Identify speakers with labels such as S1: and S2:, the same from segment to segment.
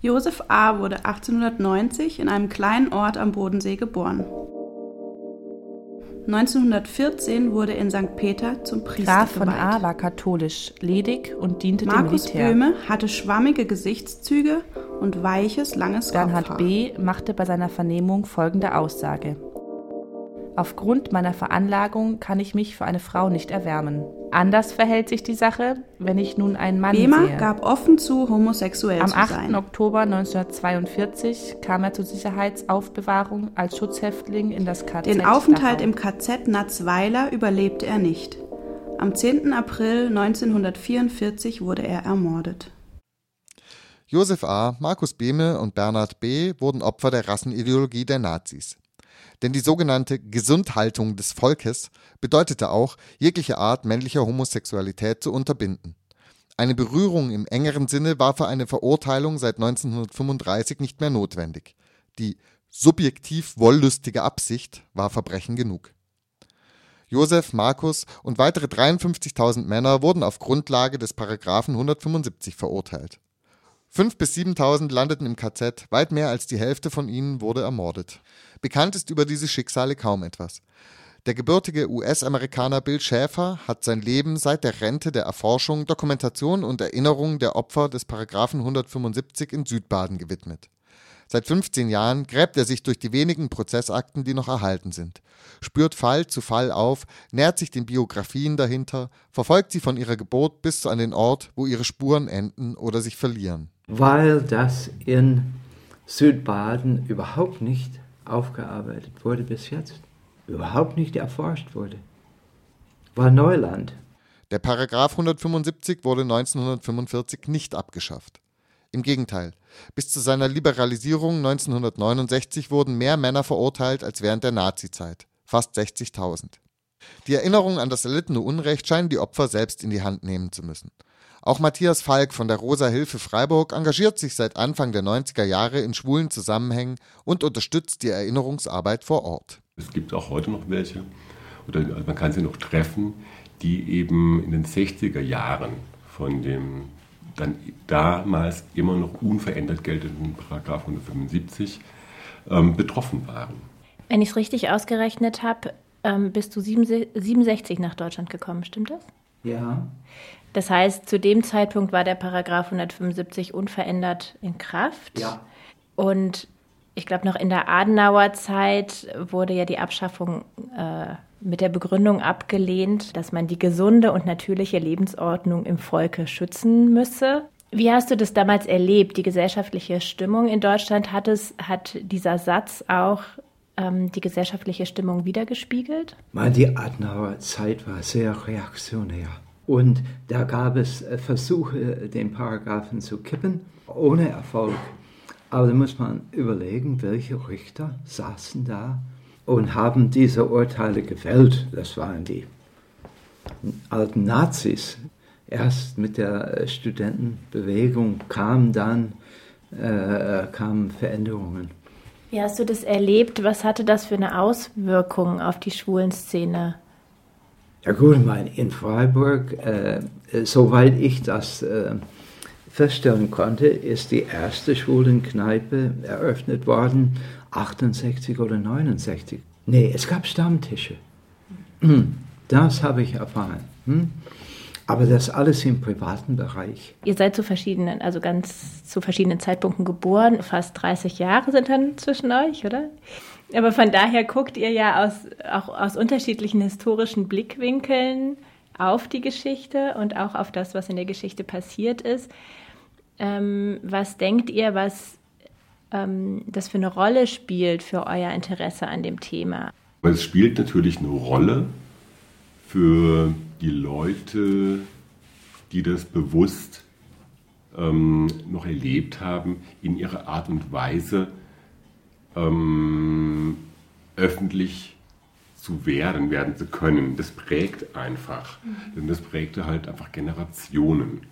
S1: Josef A. wurde 1890 in einem kleinen Ort am Bodensee geboren. 1914 wurde in St. Peter zum Priester
S2: Graf von
S1: geweiht.
S2: A. war katholisch, ledig und diente
S1: Markus
S2: dem Militär.
S1: Böhme hatte schwammige Gesichtszüge und weiches, langes
S2: Bernhard
S1: Kopfhaar.
S2: B. machte bei seiner Vernehmung folgende Aussage. Aufgrund meiner Veranlagung kann ich mich für eine Frau nicht erwärmen. Anders verhält sich die Sache, wenn ich nun einen Mann
S1: Behmer
S2: sehe.
S1: gab offen zu, homosexuell
S2: Am
S1: zu
S2: 8.
S1: sein.
S2: Oktober 1942 kam er zur Sicherheitsaufbewahrung als Schutzhäftling in das KZ
S1: Den Aufenthalt
S2: Dachau.
S1: im KZ Natzweiler überlebte er nicht. Am 10. April 1944 wurde er ermordet.
S3: Josef A., Markus Behme und Bernhard B. wurden Opfer der Rassenideologie der Nazis. Denn die sogenannte Gesundhaltung des Volkes bedeutete auch, jegliche Art männlicher Homosexualität zu unterbinden. Eine Berührung im engeren Sinne war für eine Verurteilung seit 1935 nicht mehr notwendig. Die subjektiv wollüstige Absicht war Verbrechen genug. Josef, Markus und weitere 53.000 Männer wurden auf Grundlage des Paragraphen 175 verurteilt. 5.000 bis 7.000 landeten im KZ, weit mehr als die Hälfte von ihnen wurde ermordet. Bekannt ist über diese Schicksale kaum etwas. Der gebürtige US-Amerikaner Bill Schäfer hat sein Leben seit der Rente der Erforschung, Dokumentation und Erinnerung der Opfer des Paragraphen 175 in Südbaden gewidmet. Seit 15 Jahren gräbt er sich durch die wenigen Prozessakten, die noch erhalten sind, spürt Fall zu Fall auf, nähert sich den Biografien dahinter, verfolgt sie von ihrer Geburt bis an den Ort, wo ihre Spuren enden oder sich verlieren.
S4: Weil das in Südbaden überhaupt nicht aufgearbeitet wurde bis jetzt, überhaupt nicht erforscht wurde. War Neuland.
S3: Der Paragraph 175 wurde 1945 nicht abgeschafft. Im Gegenteil, bis zu seiner Liberalisierung 1969 wurden mehr Männer verurteilt als während der Nazizeit, fast 60.000. Die Erinnerung an das erlittene Unrecht scheinen die Opfer selbst in die Hand nehmen zu müssen. Auch Matthias Falk von der Rosa Hilfe Freiburg engagiert sich seit Anfang der 90er Jahre in schwulen Zusammenhängen und unterstützt die Erinnerungsarbeit vor Ort.
S5: Es gibt auch heute noch welche, oder man kann sie noch treffen, die eben in den 60er Jahren von dem dann damals immer noch unverändert geltenden Paragraph 175 ähm, betroffen waren.
S6: Wenn ich es richtig ausgerechnet habe, ähm, bist du 67 nach Deutschland gekommen, stimmt das?
S4: Ja.
S6: Das heißt, zu dem Zeitpunkt war der Paragraph 175 unverändert in Kraft.
S4: Ja.
S6: Und ich glaube, noch in der Adenauer Zeit wurde ja die Abschaffung äh, mit der Begründung abgelehnt, dass man die gesunde und natürliche Lebensordnung im Volke schützen müsse. Wie hast du das damals erlebt, die gesellschaftliche Stimmung in Deutschland? Hat, es, hat dieser Satz auch ähm, die gesellschaftliche Stimmung wiedergespiegelt?
S4: Die Adenauer Zeit war sehr reaktionär. Und da gab es äh, Versuche, den Paragraphen zu kippen, ohne Erfolg. Aber da muss man überlegen, welche Richter saßen da und haben diese Urteile gefällt. Das waren die alten Nazis. Erst mit der äh, Studentenbewegung kamen dann äh, kamen Veränderungen.
S6: Wie hast du das erlebt? Was hatte das für eine Auswirkung auf die Schwulenszene?
S4: Ja gut, ich meine, in Freiburg, äh, soweit ich das äh, feststellen konnte, ist die erste Schwulenkneipe eröffnet worden, 68 oder 69. Nee, es gab Stammtische. Das habe ich erfahren. Hm? Aber das alles im privaten Bereich.
S6: Ihr seid zu verschiedenen, also ganz zu verschiedenen Zeitpunkten geboren. Fast 30 Jahre sind dann zwischen euch, oder? Aber von daher guckt ihr ja aus, auch aus unterschiedlichen historischen Blickwinkeln auf die Geschichte und auch auf das, was in der Geschichte passiert ist. Ähm, was denkt ihr, was ähm, das für eine Rolle spielt für euer Interesse an dem Thema?
S5: Es spielt natürlich eine Rolle für die Leute, die das bewusst ähm, noch erlebt haben, in ihrer Art und Weise ähm, öffentlich zu werden, werden zu können. Das prägt einfach. Mhm. Denn das prägte halt einfach Generationen.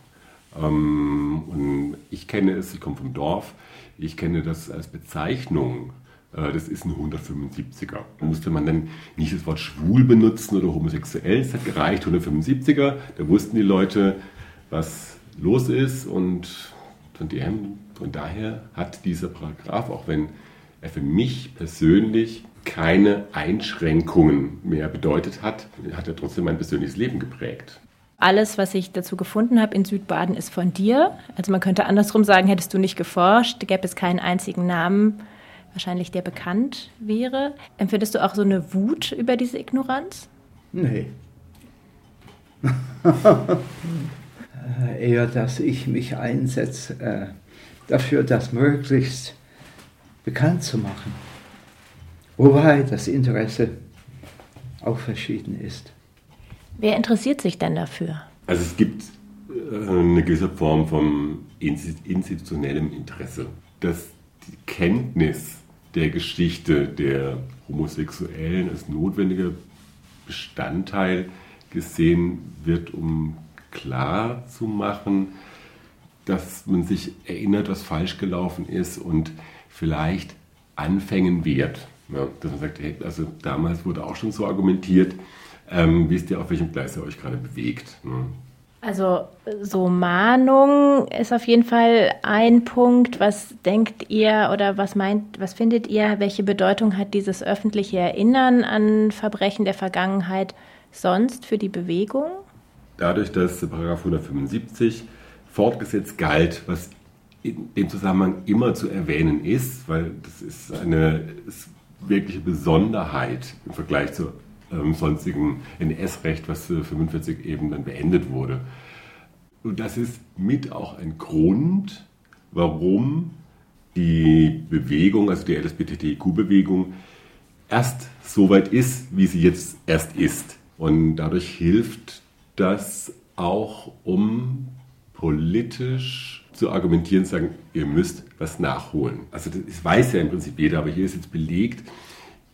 S5: Ähm, und ich kenne es, ich komme vom Dorf, ich kenne das als Bezeichnung das ist ein 175er. Da musste man dann nicht das Wort schwul benutzen oder homosexuell, es hat gereicht, 175er. Da wussten die Leute, was los ist und von, dem, von daher hat dieser Paragraph, auch wenn er für mich persönlich keine Einschränkungen mehr bedeutet hat, hat er trotzdem mein persönliches Leben geprägt.
S6: Alles, was ich dazu gefunden habe in Südbaden, ist von dir. Also man könnte andersrum sagen, hättest du nicht geforscht, gäbe es keinen einzigen Namen, wahrscheinlich der bekannt wäre. Empfindest du auch so eine Wut über diese Ignoranz?
S4: Nee. Eher, dass ich mich einsetze äh, dafür, das möglichst bekannt zu machen. Wobei das Interesse auch verschieden ist.
S6: Wer interessiert sich denn dafür?
S5: Also es gibt äh, eine gewisse Form von institutionellem Interesse. Dass die Kenntnis der Geschichte der Homosexuellen als notwendiger Bestandteil gesehen wird, um klar zu machen, dass man sich erinnert, was falsch gelaufen ist und vielleicht anfängen wird. Ja, dass man sagt, hey, also damals wurde auch schon so argumentiert, ähm, wisst ihr, auf welchem Gleis ihr euch gerade bewegt. Ne?
S6: Also so Mahnung ist auf jeden Fall ein Punkt. Was denkt ihr oder was meint, was findet ihr, welche Bedeutung hat dieses öffentliche Erinnern an Verbrechen der Vergangenheit sonst für die Bewegung?
S5: Dadurch, dass Paragraph 175 fortgesetzt galt, was in dem Zusammenhang immer zu erwähnen ist, weil das ist eine wirkliche Besonderheit im Vergleich zu ähm, sonstigen NS-Recht, was für 45 eben dann beendet wurde. Und das ist mit auch ein Grund, warum die Bewegung, also die LSBTTIQ-Bewegung, erst so weit ist, wie sie jetzt erst ist. Und dadurch hilft das auch, um politisch zu argumentieren, zu sagen, ihr müsst was nachholen. Also das weiß ja im Prinzip jeder, aber hier ist jetzt belegt,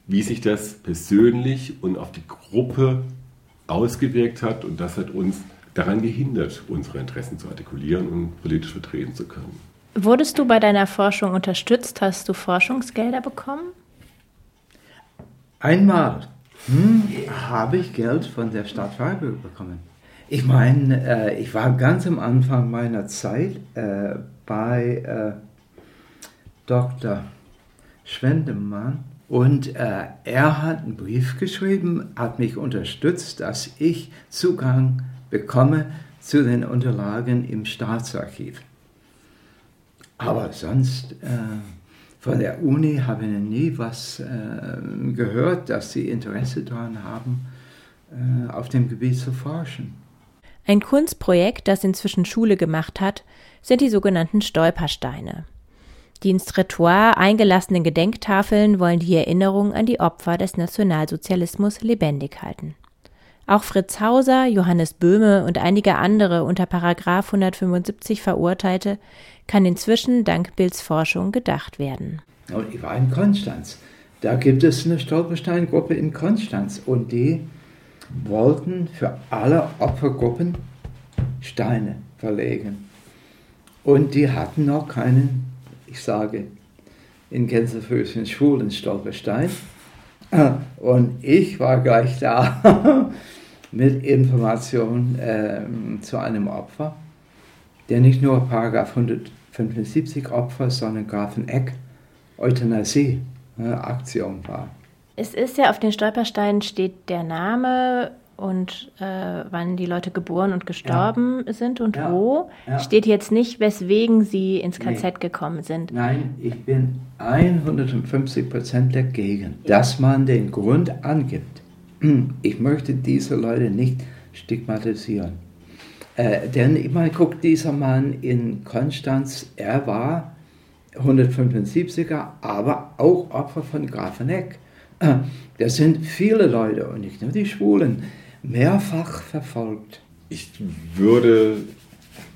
S5: wie sich das persönlich und auf die Gruppe ausgewirkt hat und das hat uns daran gehindert, unsere Interessen zu artikulieren und politisch vertreten zu können.
S6: Wurdest du bei deiner Forschung unterstützt? Hast du Forschungsgelder bekommen?
S4: Einmal hm, habe ich Geld von der Stadt Freiburg bekommen. Ich meine, äh, ich war ganz am Anfang meiner Zeit äh, bei äh, Dr. Schwendemann und äh, er hat einen Brief geschrieben, hat mich unterstützt, dass ich Zugang bekomme zu den Unterlagen im Staatsarchiv. Aber sonst äh, von der Uni habe ich nie was äh, gehört, dass sie Interesse daran haben, äh, auf dem Gebiet zu forschen.
S6: Ein Kunstprojekt, das inzwischen Schule gemacht hat, sind die sogenannten Stolpersteine. Die ins Trottoir eingelassenen Gedenktafeln wollen die Erinnerung an die Opfer des Nationalsozialismus lebendig halten. Auch Fritz Hauser, Johannes Böhme und einige andere unter Paragraf 175 Verurteilte kann inzwischen dank Bills Forschung gedacht werden.
S4: Und ich war in Konstanz. Da gibt es eine Stolpersteingruppe in Konstanz und die wollten für alle Opfergruppen Steine verlegen. Und die hatten noch keinen ich sage in Gänsefüßchen schwulen Stolperstein. Und ich war gleich da mit Informationen äh, zu einem Opfer, der nicht nur Paragraph 175 Opfer, sondern Grafeneck Euthanasie äh, Aktion war.
S6: Es ist ja auf den Stolpersteinen steht der Name und äh, wann die Leute geboren und gestorben ja. sind und ja. wo. Ja. Steht jetzt nicht, weswegen sie ins KZ nee. gekommen sind.
S4: Nein, ich bin 150 Prozent dagegen, dass man den Grund angibt. Ich möchte diese Leute nicht stigmatisieren. Äh, denn ich meine, guck, dieser Mann in Konstanz, er war 175er, aber auch Opfer von Grafeneck. Äh, das sind viele Leute und nicht nur die Schwulen mehrfach verfolgt.
S5: Ich würde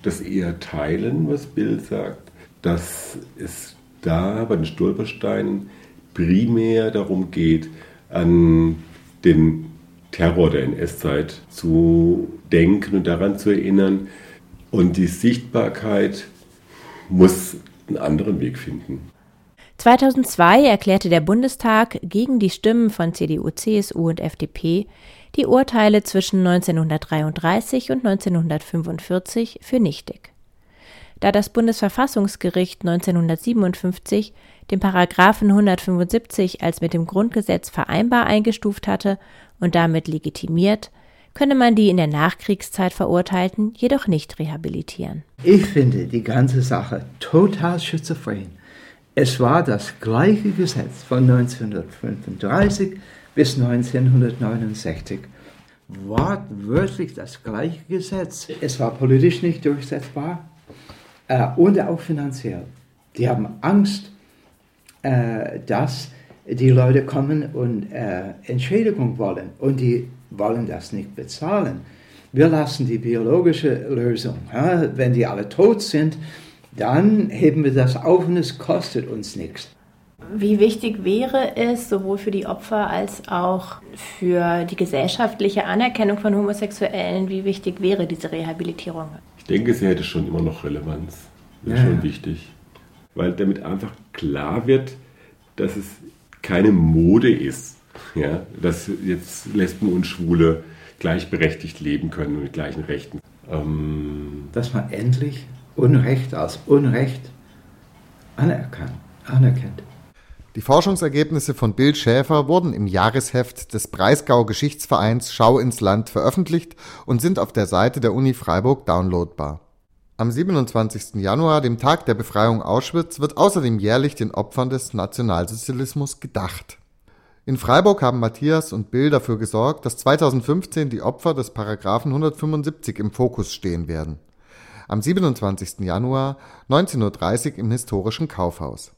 S5: das eher teilen, was Bill sagt, dass es da bei den Stolpersteinen primär darum geht, an den Terror der NS-Zeit zu denken und daran zu erinnern. Und die Sichtbarkeit muss einen anderen Weg finden.
S6: 2002 erklärte der Bundestag gegen die Stimmen von CDU, CSU und FDP die Urteile zwischen 1933 und 1945 für nichtig. da das Bundesverfassungsgericht 1957 den Paragraphen 175 als mit dem Grundgesetz vereinbar eingestuft hatte und damit legitimiert, könne man die in der Nachkriegszeit Verurteilten jedoch nicht rehabilitieren.
S4: Ich finde die ganze Sache total schizophren. Es war das gleiche Gesetz von 1935 bis 1969. Wortwörtlich das gleiche Gesetz. Es war politisch nicht durchsetzbar äh, und auch finanziell. Die haben Angst, äh, dass die Leute kommen und äh, Entschädigung wollen und die wollen das nicht bezahlen. Wir lassen die biologische Lösung. Ja? Wenn die alle tot sind, dann heben wir das auf und es kostet uns nichts.
S6: Wie wichtig wäre es sowohl für die Opfer als auch für die gesellschaftliche Anerkennung von Homosexuellen, wie wichtig wäre diese Rehabilitierung?
S5: Ich denke, sie hätte schon immer noch Relevanz. Das ist ja, schon wichtig. Weil damit einfach klar wird, dass es keine Mode ist, ja, dass jetzt Lesben und Schwule gleichberechtigt leben können und mit gleichen Rechten.
S4: Ähm dass man endlich Unrecht als Unrecht anerkannt, anerkennt.
S3: Die Forschungsergebnisse von Bill Schäfer wurden im Jahresheft des Breisgau Geschichtsvereins Schau ins Land veröffentlicht und sind auf der Seite der Uni Freiburg downloadbar. Am 27. Januar, dem Tag der Befreiung Auschwitz, wird außerdem jährlich den Opfern des Nationalsozialismus gedacht. In Freiburg haben Matthias und Bill dafür gesorgt, dass 2015 die Opfer des Paragraphen 175 im Fokus stehen werden. Am 27. Januar 19.30 Uhr im historischen Kaufhaus.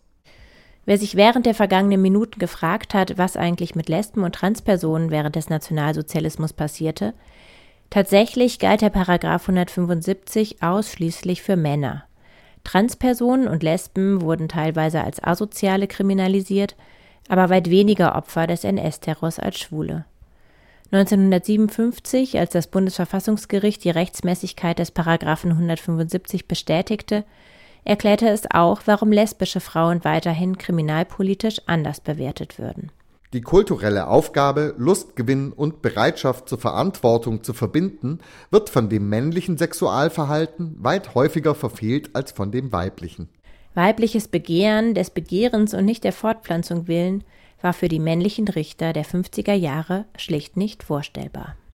S6: Wer sich während der vergangenen Minuten gefragt hat, was eigentlich mit Lesben und Transpersonen während des Nationalsozialismus passierte, tatsächlich galt der Paragraph 175 ausschließlich für Männer. Transpersonen und Lesben wurden teilweise als Asoziale kriminalisiert, aber weit weniger Opfer des NS-Terrors als Schwule. 1957, als das Bundesverfassungsgericht die Rechtmäßigkeit des Paragraphen 175 bestätigte, erklärte es auch, warum lesbische Frauen weiterhin kriminalpolitisch anders bewertet würden.
S3: Die kulturelle Aufgabe, Lustgewinn und Bereitschaft zur Verantwortung zu verbinden, wird von dem männlichen Sexualverhalten weit häufiger verfehlt als von dem weiblichen.
S6: Weibliches Begehren des Begehrens und nicht der Fortpflanzung willen war für die männlichen Richter der 50er Jahre schlicht nicht vorstellbar.